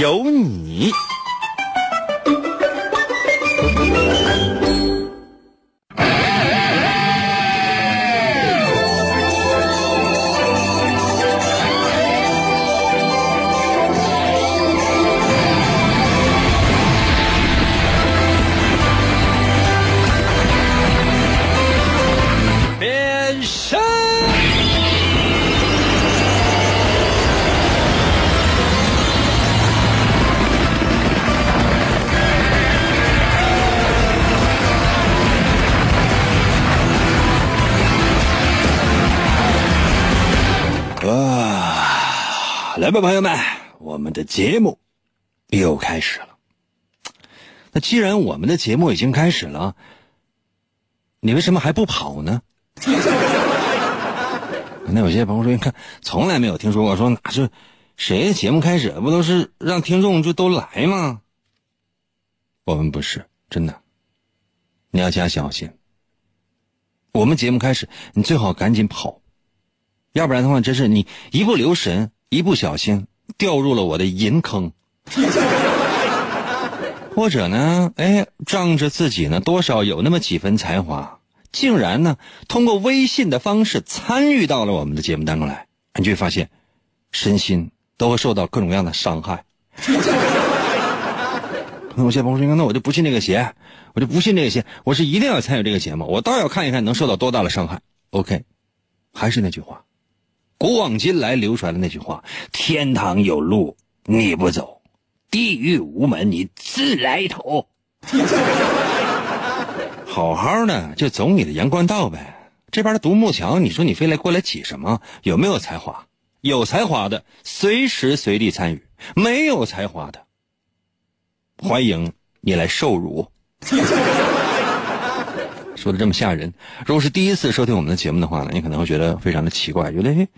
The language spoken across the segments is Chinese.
有你。吧，朋友们，我们的节目又开始了。那既然我们的节目已经开始了，你为什么还不跑呢？那有些朋友说：“你看，从来没有听说过，说哪是谁的节目开始，不都是让听众就都来吗？”我们不是真的，你要加小心。我们节目开始，你最好赶紧跑，要不然的话，真是你一不留神，一不小心掉入了我的银坑，或者呢，哎，仗着自己呢多少有那么几分才华。竟然呢，通过微信的方式参与到了我们的节目当中来，你就会发现，身心都会受到各种各样的伤害。有些朋友说：“那我就不信这个邪，我就不信这个邪，我是一定要参与这个节目，我倒要看一看能受到多大的伤害。”OK，还是那句话，古往今来流传的那句话：“天堂有路你不走，地狱无门你自来投。”好好的就走你的阳关道呗。这边的独木桥，你说你非来过来挤什么？有没有才华？有才华的随时随地参与，没有才华的，欢迎你来受辱。说的这么吓人，如果是第一次收听我们的节目的话呢，你可能会觉得非常的奇怪，觉得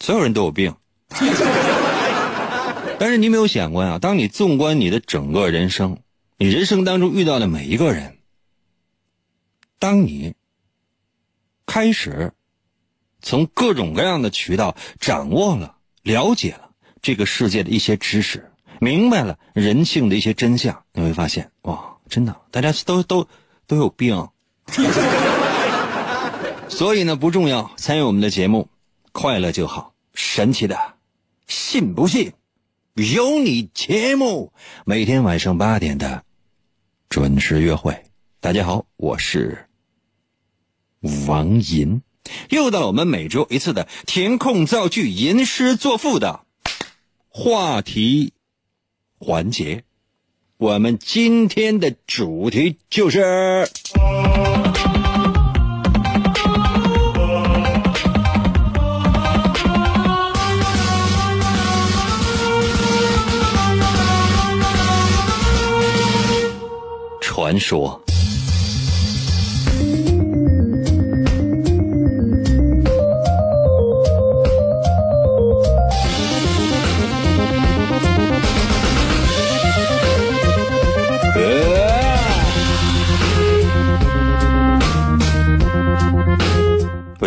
所有人都有病。但是你没有想过啊，当你纵观你的整个人生，你人生当中遇到的每一个人。当你开始从各种各样的渠道掌握了、了解了这个世界的一些知识，明白了人性的一些真相，你会发现，哇，真的，大家都都都有病。所以呢，不重要，参与我们的节目，快乐就好。神奇的，信不信？有你节目，每天晚上八点的准时约会。大家好，我是。王银，又到了我们每周一次的填空造句、吟诗作赋的话题环节。我们今天的主题就是传说。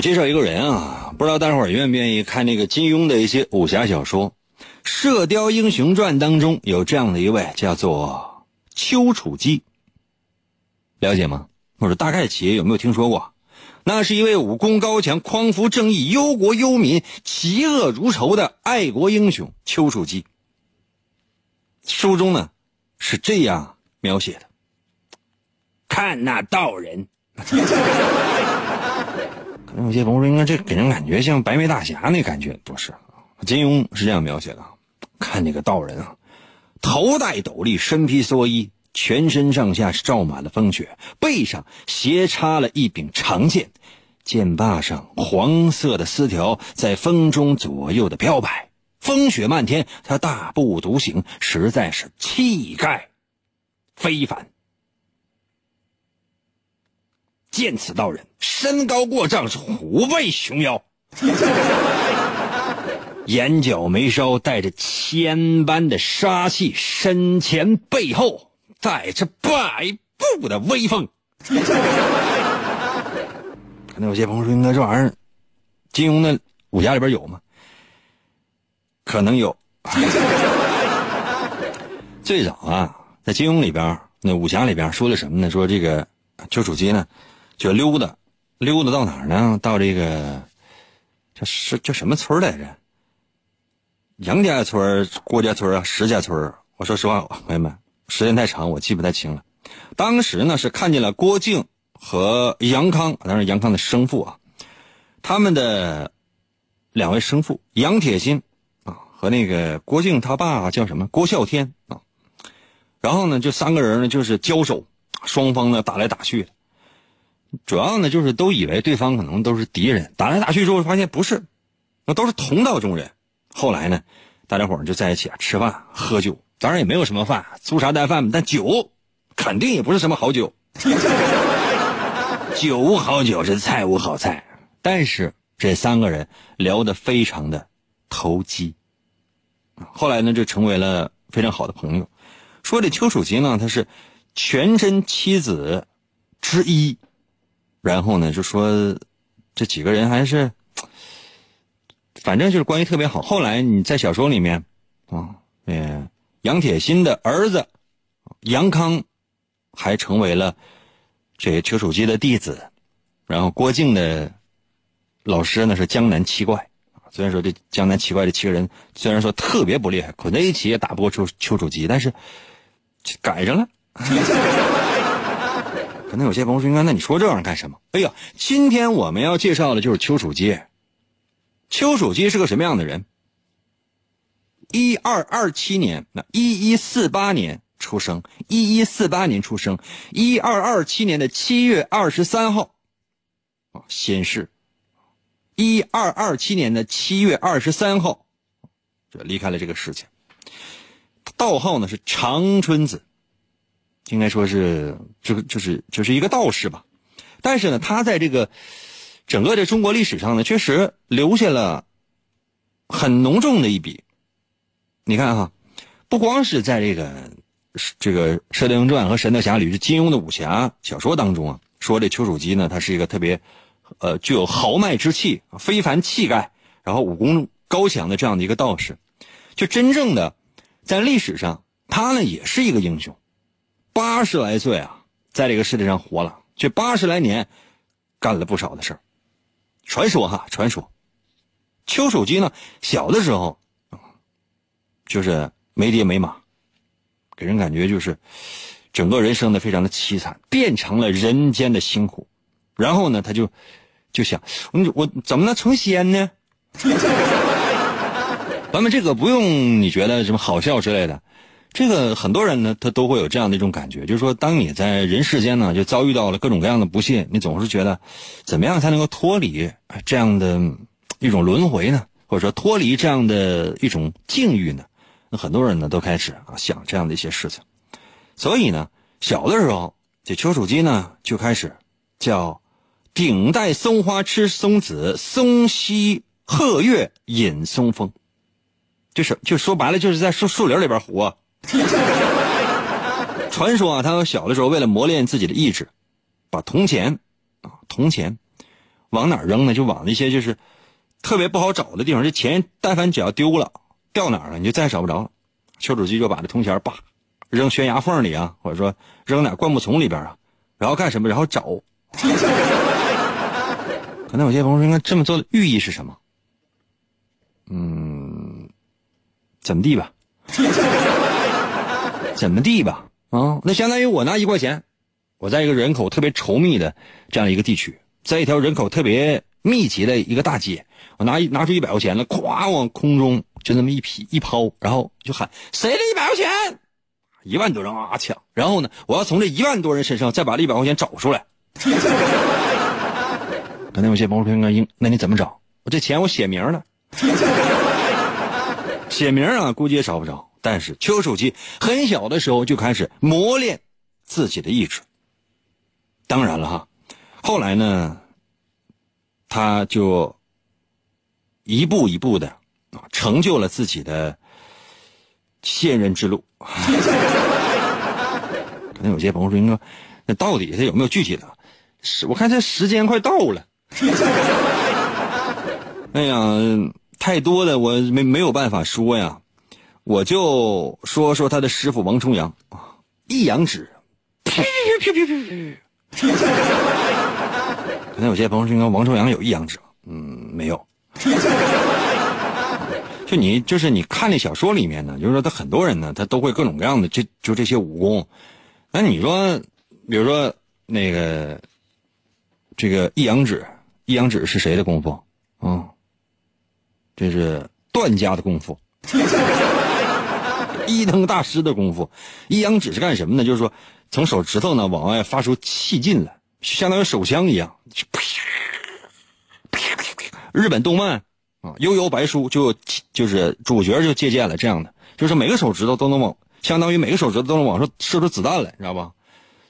介绍一个人啊，不知道大伙儿愿不愿意看那个金庸的一些武侠小说，《射雕英雄传》当中有这样的一位叫做丘处机，了解吗？或者大概企业有没有听说过？那是一位武功高强、匡扶正义、忧国忧民、嫉恶如仇的爱国英雄丘处机。书中呢是这样描写的：看那道人。那有些朋友说，应该这给人感觉像白眉大侠那感觉，不是？金庸是这样描写的：看那个道人啊，头戴斗笠，身披蓑衣，全身上下是罩满了风雪，背上斜插了一柄长剑，剑把上黄色的丝条在风中左右的飘摆，风雪漫天，他大步独行，实在是气概非凡。见此道人，身高过丈，是虎背熊腰，眼角眉梢带着千般的杀气，身前背后带着百步的威风。可能有些朋友说：“应该这玩意儿，金庸的武侠里边有吗？”可能有。最早啊，在金庸里边，那武侠里边说的什么呢？说这个丘处机呢，就溜达，溜达到哪儿呢？到这个叫是叫什么村来着？杨家村、郭家村啊、石家村。我说实话，朋友们，时间太长，我记不太清了。当时呢，是看见了郭靖和杨康，当然杨康的生父啊，他们的两位生父杨铁心啊和那个郭靖他爸叫什么郭啸天啊，然后呢，就三个人呢就是交手，双方呢打来打去，主要呢就是都以为对方可能都是敌人，打来打去之后发现不是，那都是同道中人。后来呢，大家伙就在一起啊吃饭喝酒，当然也没有什么饭，粗茶淡饭，但酒。肯定也不是什么好酒，酒无好酒，这菜无好菜。但是这三个人聊得非常的投机，后来呢就成为了非常好的朋友。说这丘处机呢，他是全真七子之一，然后呢就说这几个人还是，反正就是关系特别好。后来你在小说里面啊，嗯，杨铁心的儿子杨康。还成为了这丘处机的弟子，然后郭靖的老师呢是江南七怪虽然说这江南七怪这七个人虽然说特别不厉害，捆在一起也打不过丘丘处机，但是赶上了。可能有些朋友说：“那你说这玩意儿干什么？”哎呀，今天我们要介绍的就是丘处机。丘处机是个什么样的人？一二二七年，那一一四八年。出生一一四八年出生，一二二七年的七月二十三号，啊，先逝。一二二七年的七月二十三号，就离开了这个世界。道号呢是长春子，应该说是这个就是就是一个道士吧。但是呢，他在这个整个的中国历史上呢，确实留下了很浓重的一笔。你看哈，不光是在这个。这个《射雕英雄传》和《神雕侠侣》是金庸的武侠小说当中啊，说这丘处机呢，他是一个特别，呃，具有豪迈之气、非凡气概，然后武功高强的这样的一个道士。就真正的在历史上，他呢也是一个英雄。八十来岁啊，在这个世界上活了，这八十来年干了不少的事儿。传说哈，传说，丘处机呢小的时候，就是没爹没妈。给人感觉就是，整个人生的非常的凄惨，变成了人间的辛苦。然后呢，他就就想，我我怎么能成仙呢？咱们这个不用你觉得什么好笑之类的，这个很多人呢，他都会有这样的一种感觉，就是说，当你在人世间呢，就遭遇到了各种各样的不幸，你总是觉得，怎么样才能够脱离这样的一种轮回呢？或者说脱离这样的一种境遇呢？那很多人呢都开始啊想这样的一些事情，所以呢，小的时候这丘处机呢就开始叫顶戴松花吃松子，松溪鹤月饮松风，就是就说白了就是在树树林里边活。传说啊，他小的时候为了磨练自己的意志，把铜钱啊铜钱往哪扔呢？就往那些就是特别不好找的地方。这钱但凡只要丢了。掉哪儿了？你就再也找不着了。丘处机就把这铜钱叭扔悬崖缝里啊，或者说扔哪灌木丛里边啊，然后干什么？然后找。可能有些朋友说，应该这么做的寓意是什么？嗯，怎么地吧？怎么地吧？啊，那相当于我拿一块钱，我在一个人口特别稠密的这样一个地区，在一条人口特别密集的一个大街，我拿一拿出一百块钱来，咵往空中。就那么一劈一抛，然后就喊谁的一百块钱？一万多人啊抢！然后呢，我要从这一万多人身上再把这一百块钱找出来。可能有些朋友说：“应该应，那你怎么找？我这钱我写名了。写名啊，估计也找不着。但是丘处机很小的时候就开始磨练自己的意志。当然了哈，后来呢，他就一步一步的啊，成就了自己的仙人之路。可能有些朋友说：“应该那到底他有没有具体的？是我看这时间快到了。哎呀，太多的我没没有办法说呀。我就说说他的师傅王重阳啊，一阳指，可能有些朋友说，王重阳有一阳指嗯，没有。就你就是你看那小说里面呢，就是说他很多人呢，他都会各种各样的这就这些武功。那你说，比如说那个这个一阳指，一阳指是谁的功夫啊？这是段家的功夫。一灯大师的功夫，一阳指是干什么呢？就是说，从手指头呢往外发出气劲来，相当于手枪一样。日本动漫啊，《悠悠白书》就就是主角就借鉴了这样的，就是每个手指头都能往，相当于每个手指头都能往上射出子弹来，你知道吧？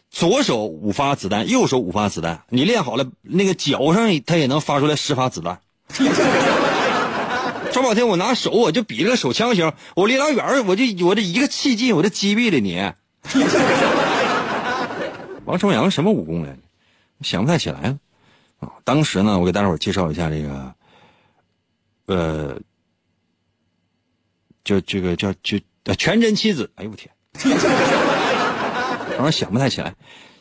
左手五发子弹，右手五发子弹，你练好了，那个脚上它也能发出来十发子弹。张宝天，我拿手我就比这个手枪型，我离老远我就我这一个气劲我就击毙了你。王重阳什么武功来？想不太起来了啊！当时呢，我给大伙介绍一下这个，呃，就这个叫就全真七子。哎呦我天，当时想不太起来，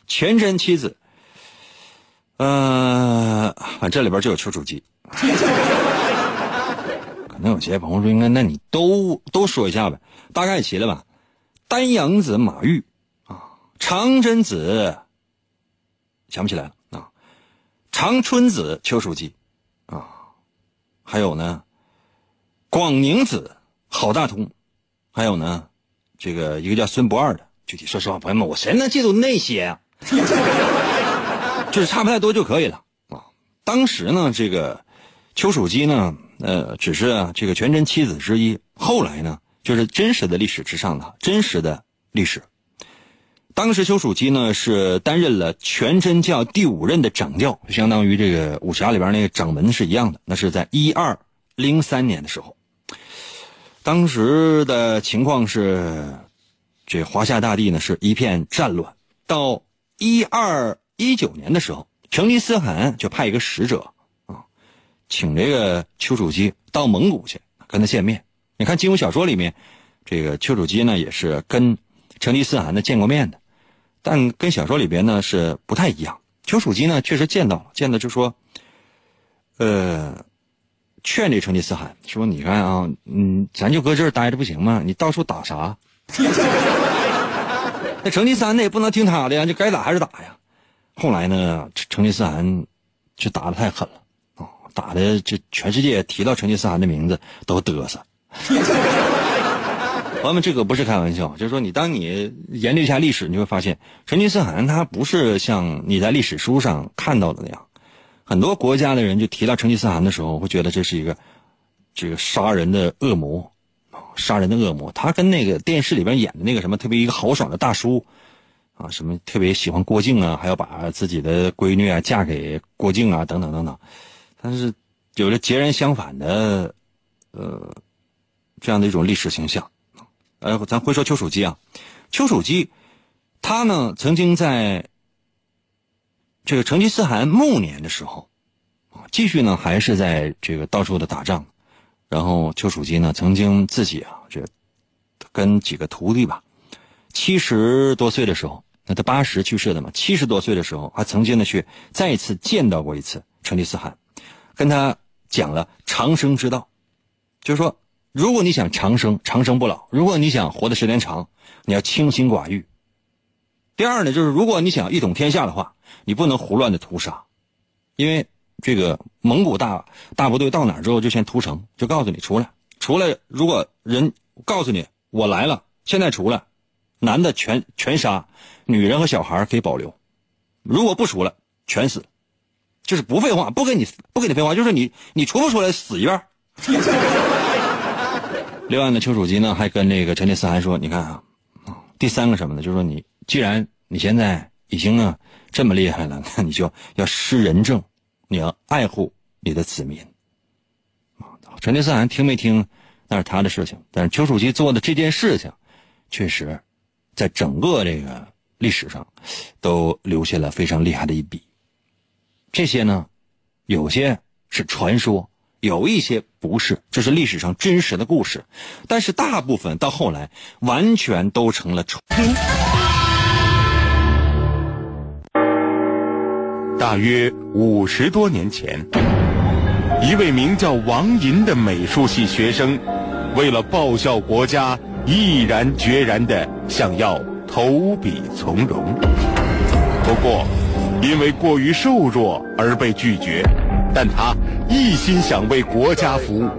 全真七子。呃，这里边就有丘处机。那有些朋友说，应该那你都都说一下呗，大概齐了吧？丹阳子马玉啊，长真子想不起来了啊，长春子丘处机啊，还有呢，广宁子郝大通，还有呢，这个一个叫孙不二的。具体说实话，朋友们，我谁能记住那些啊？就是差不太多就可以了啊。当时呢，这个丘处机呢。呃，只是啊，这个全真七子之一。后来呢，就是真实的历史之上的真实的历史。当时丘处机呢是担任了全真教第五任的掌教，相当于这个武侠里边那个掌门是一样的。那是在一二零三年的时候，当时的情况是，这华夏大地呢是一片战乱。到一二一九年的时候，成吉思汗就派一个使者。请这个丘处机到蒙古去跟他见面。你看金庸小说里面，这个丘处机呢也是跟成吉思汗呢见过面的，但跟小说里边呢是不太一样。丘处机呢确实见到了，见到就说，呃，劝这成吉思汗说：“你看啊，嗯，咱就搁这儿待着不行吗？你到处打啥？那成吉思汗那也不能听他的呀，就该打还是打呀。”后来呢，成吉思汗就打的太狠了。打的这全世界提到成吉思汗的名字都嘚瑟。朋友们，这个不是开玩笑，就是说你当你研究一下历史，你会发现成吉思汗他不是像你在历史书上看到的那样，很多国家的人就提到成吉思汗的时候，会觉得这是一个这个杀人的恶魔杀人的恶魔。他跟那个电视里边演的那个什么特别一个豪爽的大叔啊，什么特别喜欢郭靖啊，还要把自己的闺女啊嫁给郭靖啊，等等等等。但是，有着截然相反的，呃，这样的一种历史形象。呃，咱会说丘处机啊，丘处机，他呢曾经在这个成吉思汗暮年的时候，继续呢还是在这个到处的打仗。然后丘处机呢曾经自己啊，这跟几个徒弟吧，七十多岁的时候，那他八十去世的嘛，七十多岁的时候，还曾经呢去再次见到过一次成吉思汗。跟他讲了长生之道，就是说，如果你想长生、长生不老，如果你想活的时间长，你要清心寡欲。第二呢，就是如果你想一统天下的话，你不能胡乱的屠杀，因为这个蒙古大大部队到哪之后就先屠城，就告诉你出来，出来。如果人告诉你我来了，现在出来，男的全全杀，女人和小孩可以保留，如果不出来，全死。就是不废话，不跟你不跟你废话，就是你你出不出来死一半。另外呢，丘处机呢还跟这个陈列思汗说：“你看啊，第三个什么呢？就是说你既然你现在已经呢这么厉害了，那你就要施仁政，你要爱护你的子民。”陈列思汗听没听那是他的事情，但是丘处机做的这件事情，确实，在整个这个历史上，都留下了非常厉害的一笔。这些呢，有些是传说。有一些不是，这是历史上真实的故事，但是大部分到后来完全都成了传。大约五十多年前，一位名叫王寅的美术系学生，为了报效国家，毅然决然的想要投笔从戎，不过因为过于瘦弱而被拒绝。但他一心想为国家服务。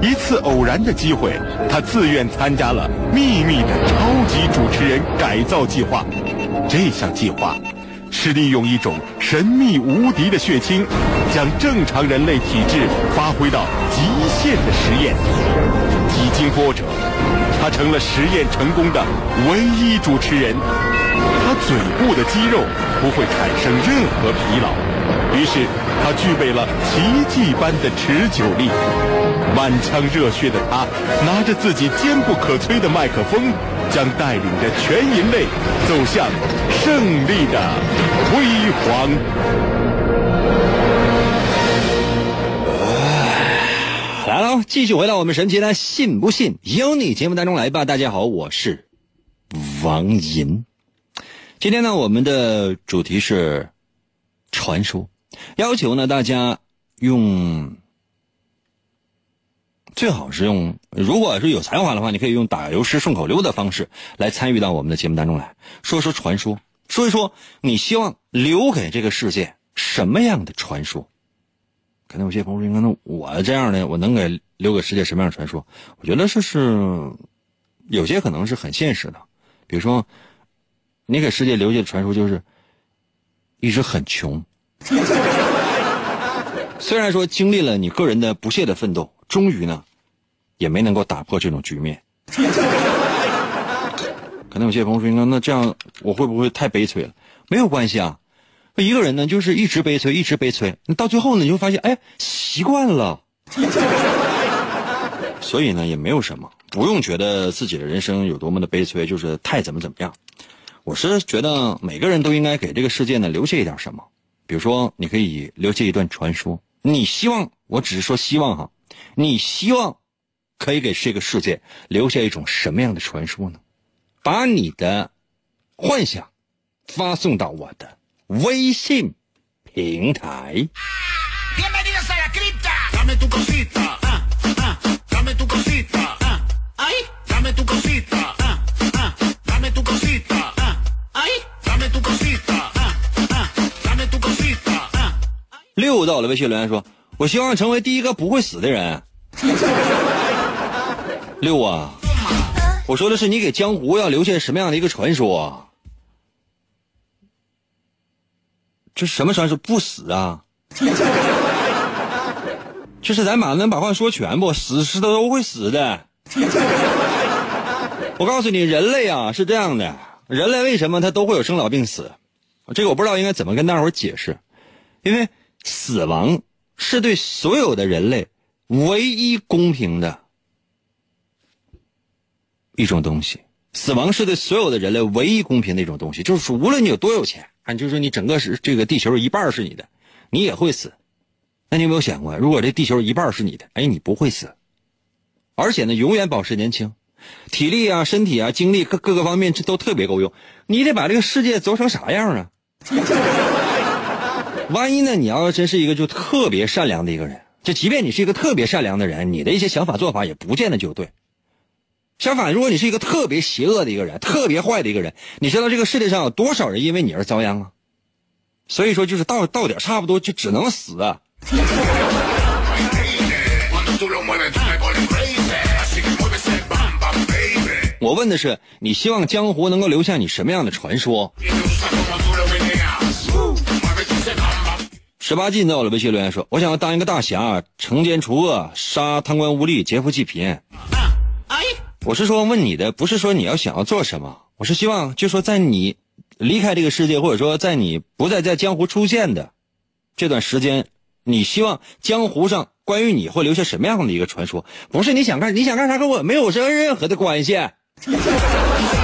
一次偶然的机会，他自愿参加了秘密的超级主持人改造计划。这项计划是利用一种神秘无敌的血清，将正常人类体质发挥到极限的实验。几经波折，他成了实验成功的唯一主持人。他嘴部的肌肉不会产生任何疲劳。于是，他具备了奇迹般的持久力。满腔热血的他，拿着自己坚不可摧的麦克风，将带领着全人类走向胜利的辉煌。来喽，继续回到我们神奇的“信不信由你”节目当中来吧。大家好，我是王银。今天呢，我们的主题是传说。要求呢，大家用最好是用，如果是有才华的话，你可以用打油诗、顺口溜的方式来参与到我们的节目当中来，说说传说，说一说你希望留给这个世界什么样的传说？可能有些朋友说，那我这样的，我能给留给世界什么样的传说？我觉得这是有些可能是很现实的，比如说，你给世界留下的传说就是一直很穷。虽然说经历了你个人的不懈的奋斗，终于呢，也没能够打破这种局面。可能有些朋友说：“那那这样我会不会太悲催了？”没有关系啊，一个人呢就是一直悲催，一直悲催，你到最后呢你会发现，哎，习惯了。所以呢也没有什么，不用觉得自己的人生有多么的悲催，就是太怎么怎么样。我是觉得每个人都应该给这个世界呢留下一点什么。比如说，你可以留下一段传说。你希望，我只是说希望哈，你希望可以给这个世界留下一种什么样的传说呢？把你的幻想发送到我的微信平台。六到了微信留言说：“我希望成为第一个不会死的人。”六啊，我说的是你给江湖要留下什么样的一个传说？这什么传说？不死啊？就是咱把能把话说全不？死是都会死的。我告诉你，人类啊是这样的，人类为什么他都会有生老病死？这个我不知道应该怎么跟大伙解释，因为。死亡是对所有的人类唯一公平的一种东西。死亡是对所有的人类唯一公平的一种东西，就是说，无论你有多有钱，啊，就是说你整个是这个地球一半是你的，你也会死。那你有没有想过，如果这地球一半是你的，哎，你不会死，而且呢，永远保持年轻，体力啊、身体啊、精力各各个方面这都特别够用。你得把这个世界走成啥样啊？万一呢？你要真是一个就特别善良的一个人，就即便你是一个特别善良的人，你的一些想法做法也不见得就对。相反，如果你是一个特别邪恶的一个人，特别坏的一个人，你知道这个世界上有多少人因为你而遭殃啊？所以说，就是到到点差不多就只能死啊。我问的是，你希望江湖能够留下你什么样的传说？十八禁在我的微信留言说：“我想要当一个大侠，惩奸除恶，杀贪官污吏，劫富济贫。我是说问你的，不是说你要想要做什么，我是希望就说在你离开这个世界，或者说在你不再在江湖出现的这段时间，你希望江湖上关于你会留下什么样的一个传说？不是你想干你想干啥跟我没有任任何的关系。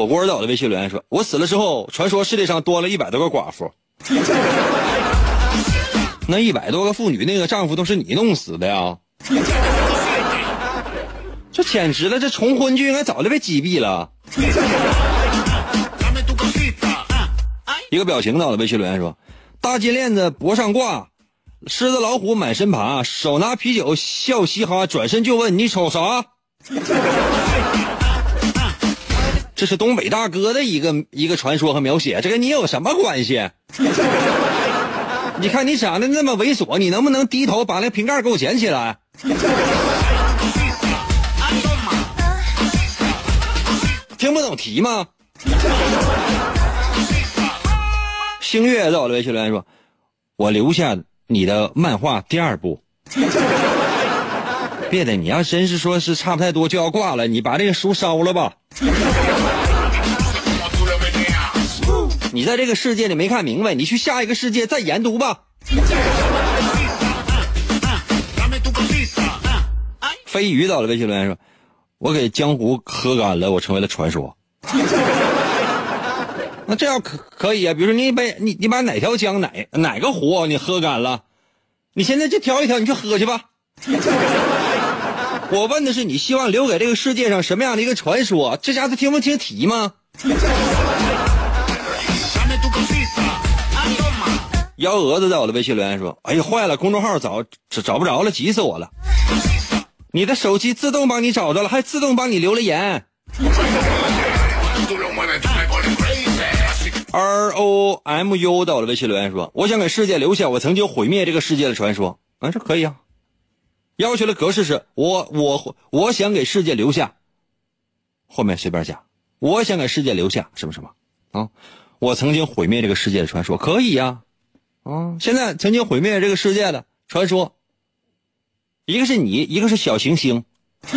火锅岛的微信留言说：“我死了之后，传说世界上多了一百多个寡妇，那一百多个妇女，那个丈夫都是你弄死的呀？这简直了！这重婚就应该早就被击毙了。”一个表情到了微信留言说：“大金链子脖上挂，狮子老虎满身爬，手拿啤酒笑嘻哈，转身就问你瞅啥？”这是东北大哥的一个一个传说和描写，这跟你有什么关系？你看你长得那么猥琐，你能不能低头把那瓶盖给我捡起来？听不懂题吗？星月在我的微信留言说：“我留下你的漫画第二部。”别的，你要真是说是差不太多就要挂了，你把这个书烧了吧。你在这个世界里没看明白，你去下一个世界再研读吧。飞鱼到了微信留言说：“我给江湖喝干了，我成为了传说。”那这样可可以啊？比如说你把你你把哪条江哪哪个湖你喝干了，你现在就挑一挑你去喝去吧。我问的是你希望留给这个世界上什么样的一个传说？这家伙听不听题吗？幺蛾子在我的微信留言说：“哎呀，坏了，公众号找找不着了，急死我了！你的手机自动帮你找着了，还自动帮你留了言。” R O M U 在我的微信留言说：“我想给世界留下我曾经毁灭这个世界的传说。”啊，这可以啊。要求的格式是我我我想给世界留下，后面随便加。我想给世界留下什么什么啊？我曾经毁灭这个世界的传说，可以呀。啊现在曾经毁灭这个世界的传说，一个是你，一个是小行星。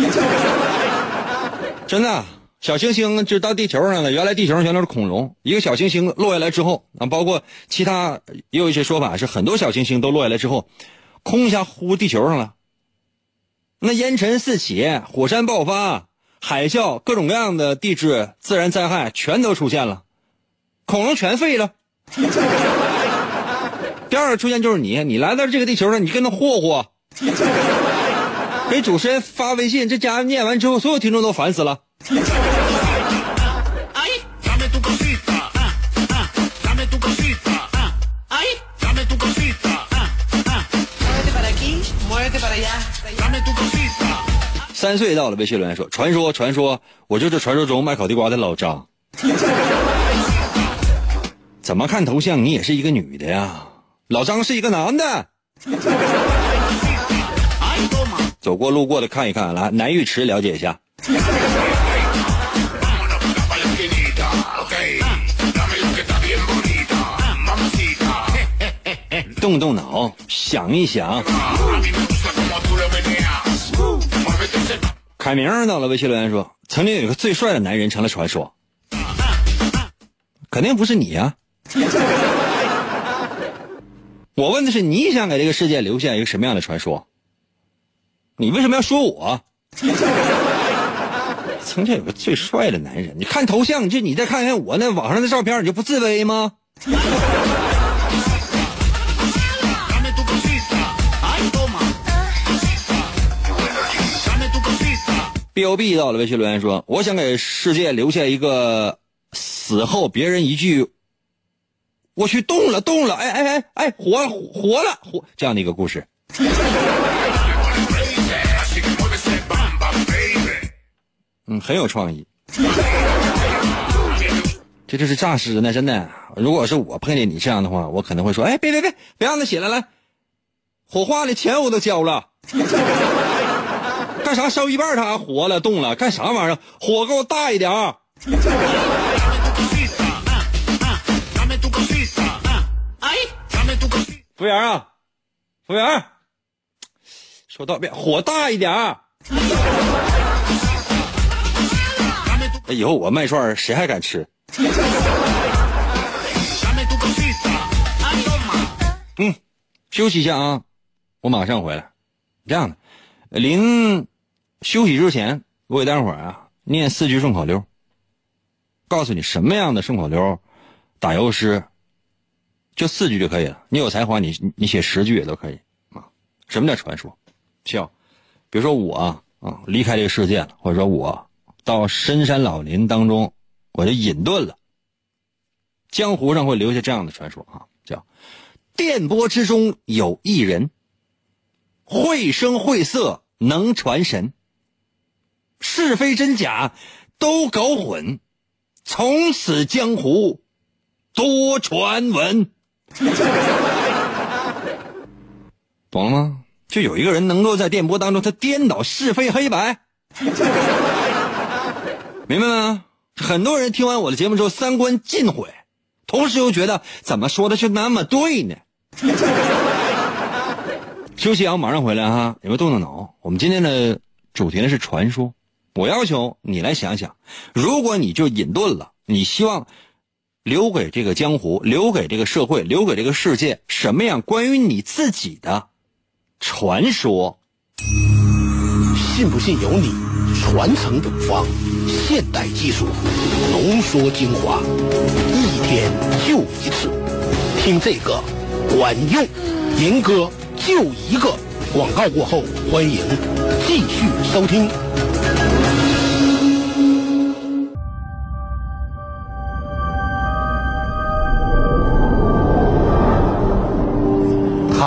真的，小行星就到地球上了。原来地球上全都是恐龙，一个小行星落下来之后啊，包括其他也有一些说法是很多小行星都落下来之后，空一下呼地球上了。那烟尘四起，火山爆发，海啸，各种各样的地质自然灾害全都出现了，恐龙全废了。第二个出现就是你，你来到这个地球上，你跟他霍霍，给主持人发微信，这家伙念完之后，所有听众都烦死了。三岁到了，微信留言说：“传说，传说，我就是传说中卖烤地瓜的老张。怎么看头像，你也是一个女的呀？老张是一个男的。走过路过的看一看，来南浴池了解一下。动动脑，想一想。”凯明到了，微信留言说：“曾经有一个最帅的男人成了传说，肯定不是你呀。”我问的是你想给这个世界留下一个什么样的传说？你为什么要说我？曾经有个最帅的男人，你看头像，就你再看看我那网上的照片，你就不自卑吗？B O B 到了，微信留言说：“我想给世界留下一个死后别人一句‘我去动了动了’，哎哎哎哎，活了活了活这样的一个故事。”嗯，很有创意。这就是诈尸呢，真的。如果是我碰见你这样的话，我可能会说：“哎，别别别，别让他起来来，火化的钱我都交了。”干啥烧一半他还活了动了？干啥玩意儿？火给我大一点！服务员啊，服务员，说到别火大一点儿。以后我卖串谁还敢吃？嗯，休息一下啊，我马上回来。这样的，临休息之前，我给大伙儿啊念四句顺口溜，告诉你什么样的顺口溜打油诗，就四句就可以了。你有才华，你你写十句也都可以啊。什么叫传说？叫，比如说我啊离开这个世界了，或者说我到深山老林当中，我就隐遁了。江湖上会留下这样的传说啊，叫电波之中有一人。绘声绘色能传神，是非真假都搞混，从此江湖多传闻。懂了吗？就有一个人能够在电波当中，他颠倒是非黑白，明白吗？很多人听完我的节目之后，三观尽毁，同时又觉得怎么说的就那么对呢？休息啊，马上回来哈！你们动动脑？我们今天的主题呢是传说。我要求你来想想，如果你就隐遁了，你希望留给这个江湖、留给这个社会、留给这个世界什么样关于你自己的传说？信不信由你。传承古方，现代技术浓缩精华，一天就一次，听这个管用，银哥。就一个广告过后，欢迎继续收听。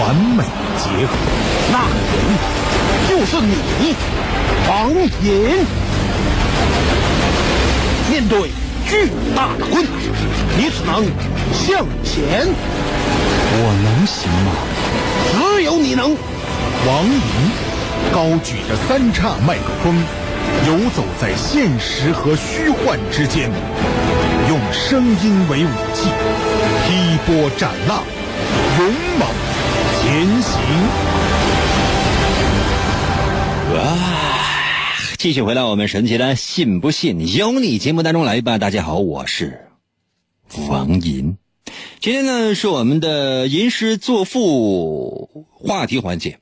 完美结合。那个人就是你，王隐。面对巨大的困难，你只能向前。我能行吗？只有你能，王莹高举着三叉麦克风，游走在现实和虚幻之间，用声音为武器，劈波斩浪，勇猛前行。哇！继续回到我们神奇的“信不信由你”节目当中来吧。大家好，我是王银。今天呢是我们的吟诗作赋话题环节，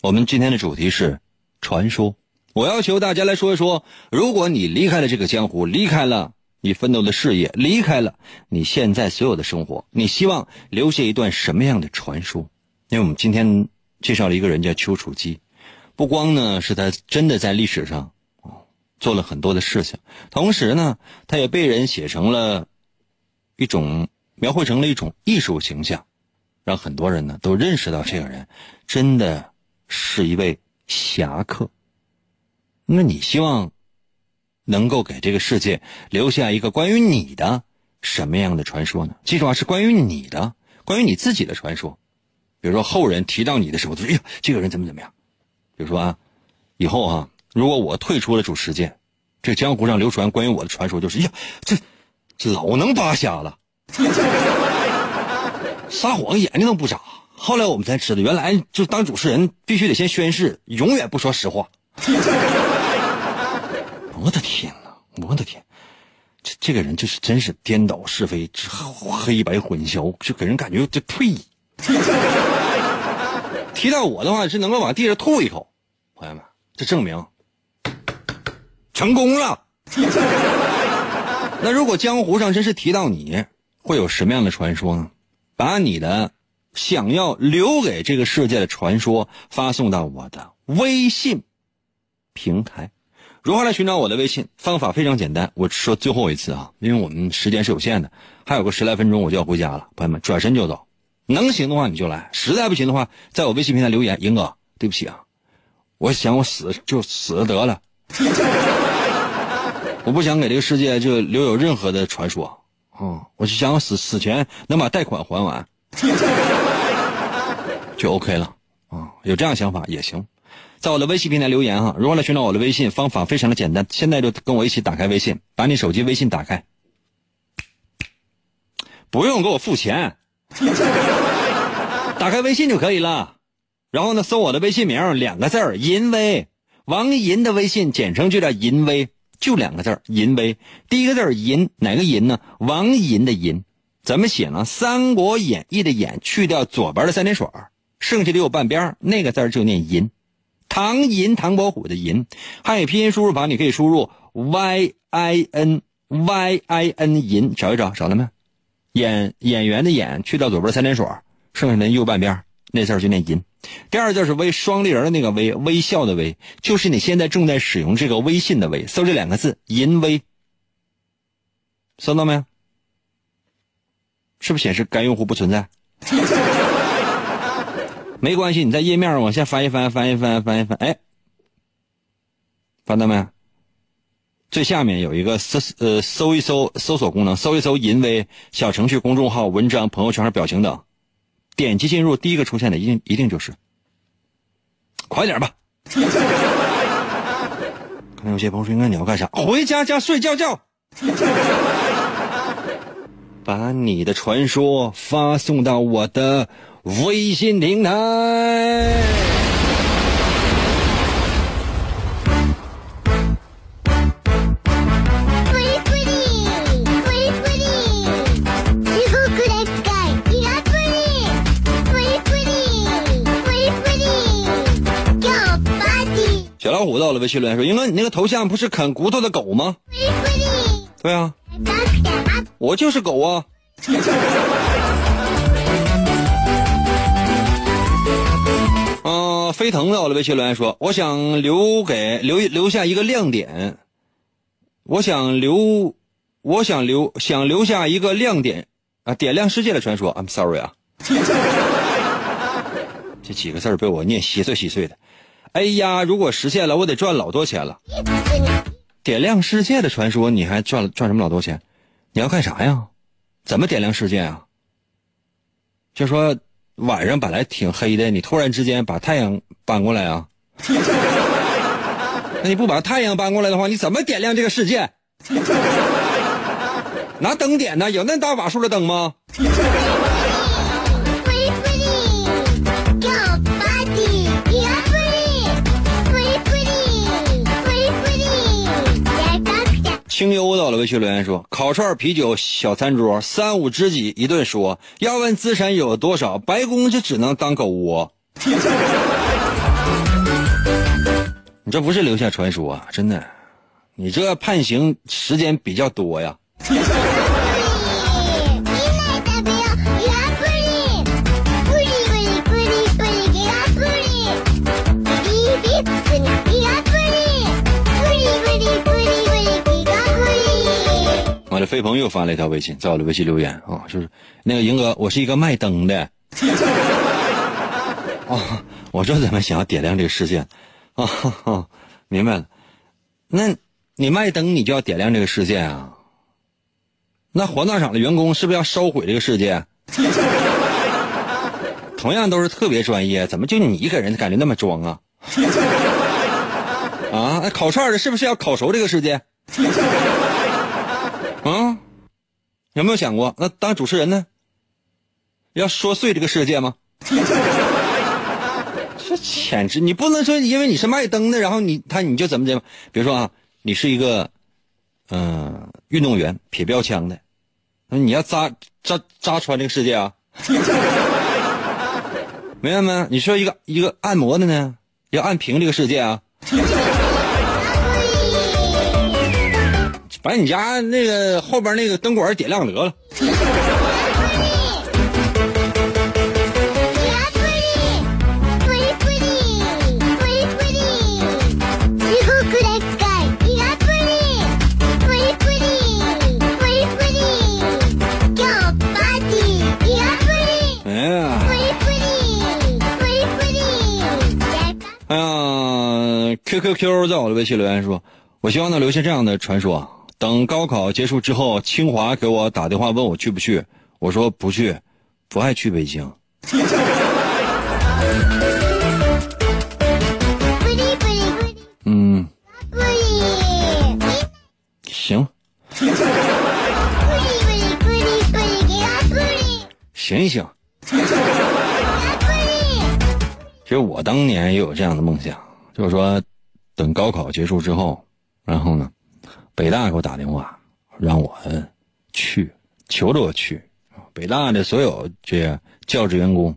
我们今天的主题是传说。我要求大家来说一说，如果你离开了这个江湖，离开了你奋斗的事业，离开了你现在所有的生活，你希望留下一段什么样的传说？因为我们今天介绍了一个人叫丘处机，不光呢是他真的在历史上做了很多的事情，同时呢他也被人写成了一种。描绘成了一种艺术形象，让很多人呢都认识到这个人真的是一位侠客。那你希望能够给这个世界留下一个关于你的什么样的传说呢？记住啊，是关于你的，关于你自己的传说。比如说后人提到你的时候，就说：“哎呀，这个人怎么怎么样？”比如说啊，以后啊，如果我退出了主持界，这江湖上流传关于我的传说就是：“哎呀，这这老能扒瞎了。”撒谎眼睛都不眨。后来我们才知道，原来就当主持人必须得先宣誓，永远不说实话。我的天哪！我的天，这这个人就是真是颠倒是非，黑白混淆，就给人感觉这呸！提到我的话是能够往地上吐一口，朋友们，这证明成功了。那如果江湖上真是提到你，会有什么样的传说呢？把你的想要留给这个世界的传说发送到我的微信平台。如何来寻找我的微信？方法非常简单，我说最后一次啊，因为我们时间是有限的，还有个十来分钟我就要回家了。朋友们，转身就走，能行的话你就来，实在不行的话，在我微信平台留言。英哥，对不起啊，我想我死就死了得了，我不想给这个世界就留有任何的传说啊，我就想我死死前能把贷款还完，就 OK 了啊，有这样想法也行。在我的微信平台留言哈，如何来寻找我的微信？方法非常的简单，现在就跟我一起打开微信，把你手机微信打开，不用给我付钱，打开微信就可以了。然后呢，搜我的微信名，两个字儿银威，王银的微信，简称就叫淫威，就两个字儿银威。第一个字儿银，哪个银呢？王银的银，怎么写呢？《三国演义》的演，去掉左边的三点水，剩下的有半边那个字就念银。唐寅，唐伯虎的寅，汉语拼音输入法你可以输入 y i n y i n 银，找一找，找到没？演演员的演去掉左边三点水，剩下的右半边那字就念银。第二字是微双立人的那个微，微笑的微，就是你现在正在使用这个微信的微。搜这两个字，银微，搜到没有？是不是显示该用户不存在？没关系，你在页面往下翻一翻，翻一翻，翻一翻，哎，翻到没？最下面有一个搜呃搜一搜搜索功能，搜一搜“淫威”小程序、公众号、文章、朋友圈、表情等，点击进入，第一个出现的一定一定就是，快点吧！看有些朋友说：“应该你要干啥？回家家睡觉觉。”把你的传说发送到我的。微信平台。小老虎到了，微信留言说：“英哥，你那个头像不是啃骨头的狗吗？”对啊，我就是狗啊。飞腾到了，微信留言说：“我想留给留留下一个亮点，我想留，我想留想留下一个亮点啊，点亮世界的传说。I'm sorry 啊，这几个字被我念稀碎稀碎的。哎呀，如果实现了，我得赚老多钱了。点亮世界的传说，你还赚赚什么老多钱？你要干啥呀？怎么点亮世界啊？就说。”晚上本来挺黑的，你突然之间把太阳搬过来啊？那你不把太阳搬过来的话，你怎么点亮这个世界？拿灯点呢？有那大瓦数的灯吗？清幽到了，微信留言说：“烤串、啤酒、小餐桌，三五知己一顿说。要问资产有多少，白宫就只能当狗窝。你这不是留下传说啊，真的，你这判刑时间比较多呀。”我的飞鹏又发了一条微信，在我的微信留言啊，就是那个赢哥，我是一个卖灯的，啊，我这怎么想要点亮这个世界，啊，明白了，那你卖灯你就要点亮这个世界啊？那火葬场的员工是不是要烧毁这个世界？同样都是特别专业，怎么就你一个人感觉那么装啊？啊，烤串的是不是要烤熟这个世界？啊，有没有想过，那当主持人呢？要说碎这个世界吗？这简直，你不能说因为你是卖灯的，然后你他你就怎么怎么？比如说啊，你是一个嗯运动员，撇标枪的，那你要扎扎扎穿这个世界啊？明 白没？你说一个一个按摩的呢，要按平这个世界啊。把你家那个后边那个灯管点亮得了。哎呀，哎呀，QQQ 在我的微信留言说，我希望能留下这样的传说。等高考结束之后，清华给我打电话问我去不去，我说不去，不爱去北京。嗯，行，醒一醒。其实我当年也有这样的梦想，就是说，等高考结束之后，然后呢？北大给我打电话，让我去，求着我去。北大的所有这教职员工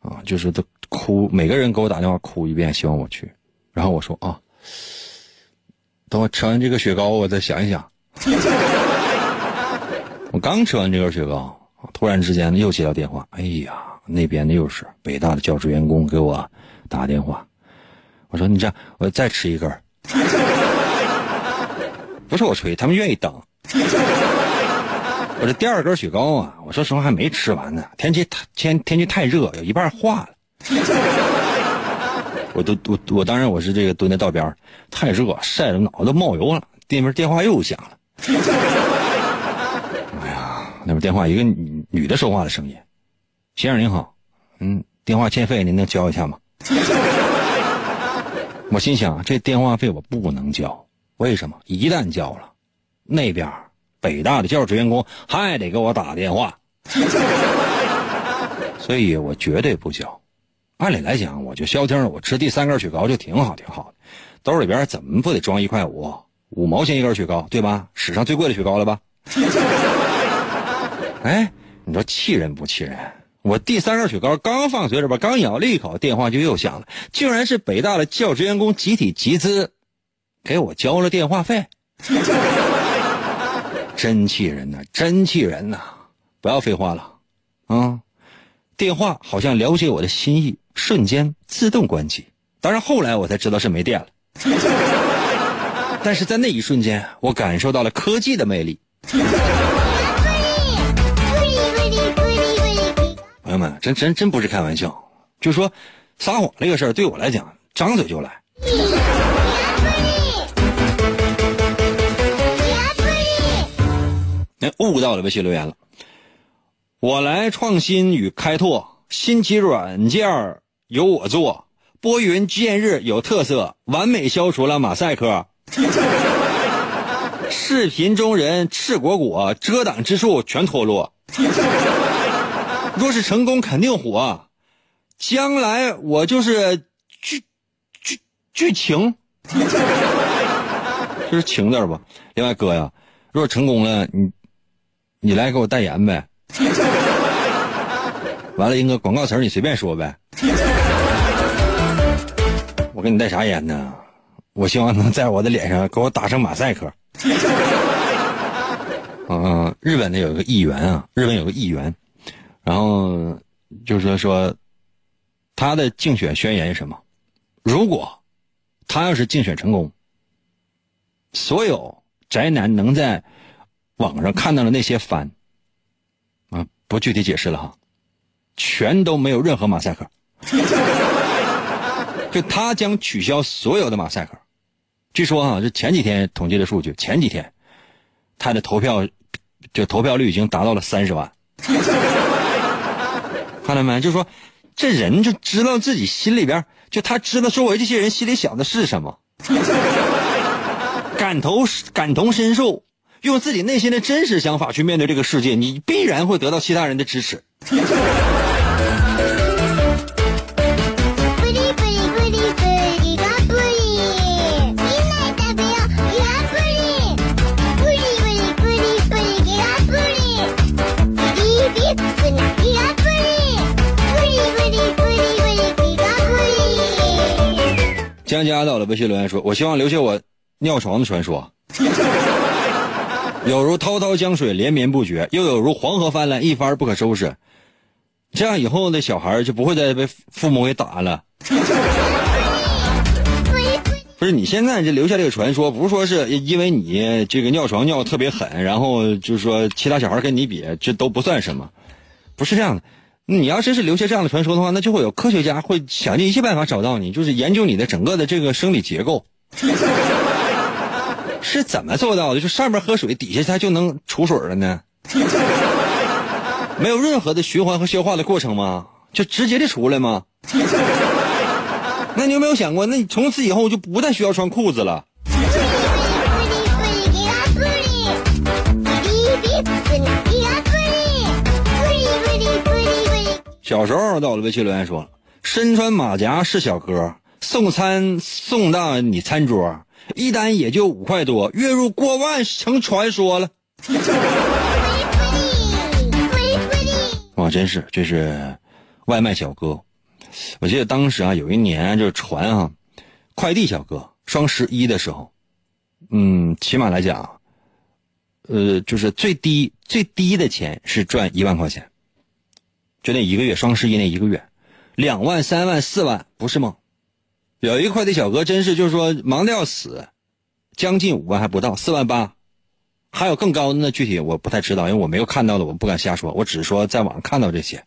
啊，就是都哭，每个人给我打电话哭一遍，希望我去。然后我说啊，等我吃完这个雪糕，我再想一想。我刚吃完这根雪糕，突然之间又接到电话，哎呀，那边的又是北大的教职员工给我打电话。我说你这样，我再吃一根。不是我吹，他们愿意等。我这第二根雪糕啊，我说实话还没吃完呢。天气太天天气太热，有一半化了。我都我我当然我是这个蹲在道边太热晒的脑子都冒油了。那边电话又响了。哎呀，那边电话一个女女的说话的声音：“先生您好，嗯，电话欠费您能交一下吗？” 我心想，这电话费我不能交。为什么一旦交了，那边北大的教职员工还得给我打电话，所以我绝对不交。按理来讲，我就消停了，我吃第三根雪糕就挺好，挺好的。兜里边怎么不得装一块五五毛钱一根雪糕，对吧？史上最贵的雪糕了吧？哎，你说气人不气人？我第三根雪糕刚放嘴里边，刚咬了一口，电话就又响了，竟然是北大的教职员工集体集资。给我交了电话费，真气人呐！真气人呐！不要废话了，啊！电话好像了解我的心意，瞬间自动关机。当然后来我才知道是没电了，但是在那一瞬间，我感受到了科技的魅力。朋友们，真真真不是开玩笑，就说撒谎这个事儿对我来讲，张嘴就来。那悟到了微信留言了，我来创新与开拓，新奇软件由我做，拨云见日有特色，完美消除了马赛克。视频中人赤果果，遮挡之处全脱落。若是成功，肯定火。将来我就是剧剧剧情，就是情字吧。另外哥呀，若成功了，你。你来给我代言呗，完了，英哥广告词你随便说呗。我给你带啥烟呢？我希望能在我的脸上给我打上马赛克。嗯，日本的有个议员啊，日本有个议员，然后就是说说他的竞选宣言是什么？如果他要是竞选成功，所有宅男能在。网上看到的那些番，啊，不具体解释了哈，全都没有任何马赛克，就他将取消所有的马赛克。据说啊，这前几天统计的数据，前几天他的投票就投票率已经达到了三十万。看到没？就说这人就知道自己心里边，就他知道周围这些人心里想的是什么，感同感同身受。用自己内心的真实想法去面对这个世界你必然会得到其他人的支持。江家岛的微信留言说我希望留下我尿床的传说。有如滔滔江水连绵不绝，又有如黄河泛滥一发而不可收拾。这样以后的小孩就不会再被父母给打了。”不是你现在这留下这个传说，不是说是因为你这个尿床尿特别狠，然后就是说其他小孩跟你比，这都不算什么，不是这样的。你要真是留下这样的传说的话，那就会有科学家会想尽一切办法找到你，就是研究你的整个的这个生理结构，是怎么做到的？就上面喝水，底下它就能储水了呢？没有任何的循环和消化的过程吗？就直接的出来吗？那你有没有想过，那你从此以后就不再需要穿裤子了？小时候到了微信留言说，身穿马甲是小哥，送餐送到你餐桌，一单也就五块多，月入过万成传说了。哇，真是这是外卖小哥。我记得当时啊，有一年就是传啊，快递小哥双十一的时候，嗯，起码来讲，呃，就是最低最低的钱是赚一万块钱。就那一个月，双十一那一个月，两万、三万、四万不是梦。有一个快递小哥，真是就是说忙的要死，将近五万还不到，四万八，还有更高的呢。具体我不太知道，因为我没有看到的，我不敢瞎说。我只是说在网上看到这些。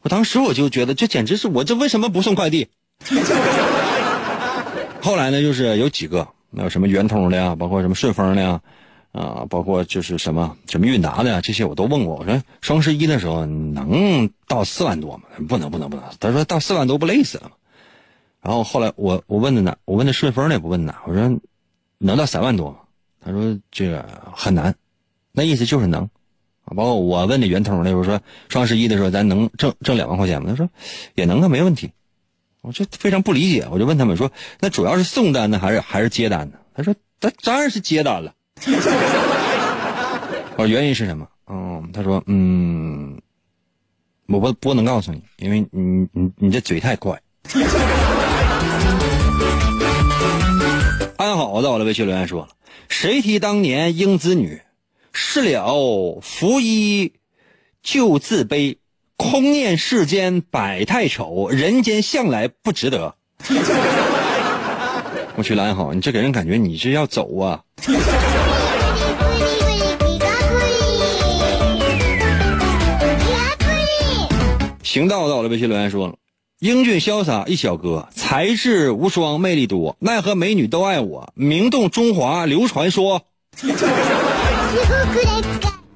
我当时我就觉得这简直是我这为什么不送快递？后来呢，就是有几个，那有什么圆通的呀，包括什么顺丰的呀。啊，包括就是什么什么韵达的呀这些，我都问过。我说双十一的时候能到四万多吗？不能，不能，不能。他说到四万多不累死了吗？然后后来我我问的哪？我问的顺丰的不问哪？我说能到三万多吗？他说这个很难，那意思就是能。包括我问的圆通的，我说双十一的时候咱能挣挣两万块钱吗？他说也能啊，没问题。我就非常不理解，我就问他们说那主要是送单呢，还是还是接单呢？他说他当然是接单了。我说原因是什么？嗯，他说嗯，我不不能告诉你，因为你你你这嘴太快。安好在我的微信留言说了，谁提当年英子女，事了拂衣旧自卑，空念世间百态丑，人间向来不值得。我去安好，你这给人感觉你这要走啊。行道到了，微信留言说了：“英俊潇洒一小哥，才智无双，魅力多，奈何美女都爱我，名动中华流传说。”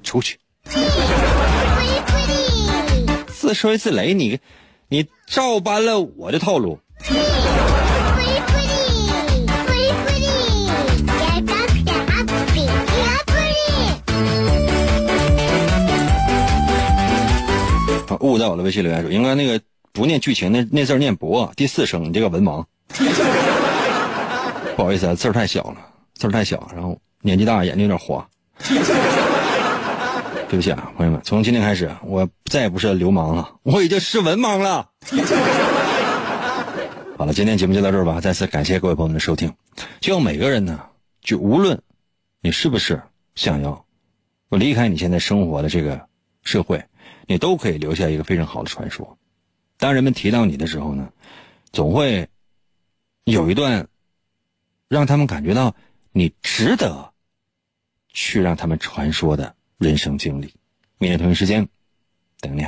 出去！自吹自擂，你你照搬了我的套路。误在我的微信留言说，应该那个不念剧情，那那字念博，第四声，你这个文盲。不好意思啊，字儿太小了，字儿太小，然后年纪大，眼睛有点花。对不起啊，朋友们，从今天开始，我再也不是流氓了，我已经是文盲了。好了，今天节目就到这儿吧，再次感谢各位朋友们的收听。希望每个人呢，就无论你是不是想要我离开你现在生活的这个社会。你都可以留下一个非常好的传说。当人们提到你的时候呢，总会有一段让他们感觉到你值得去让他们传说的人生经历。明天同一时间，等你。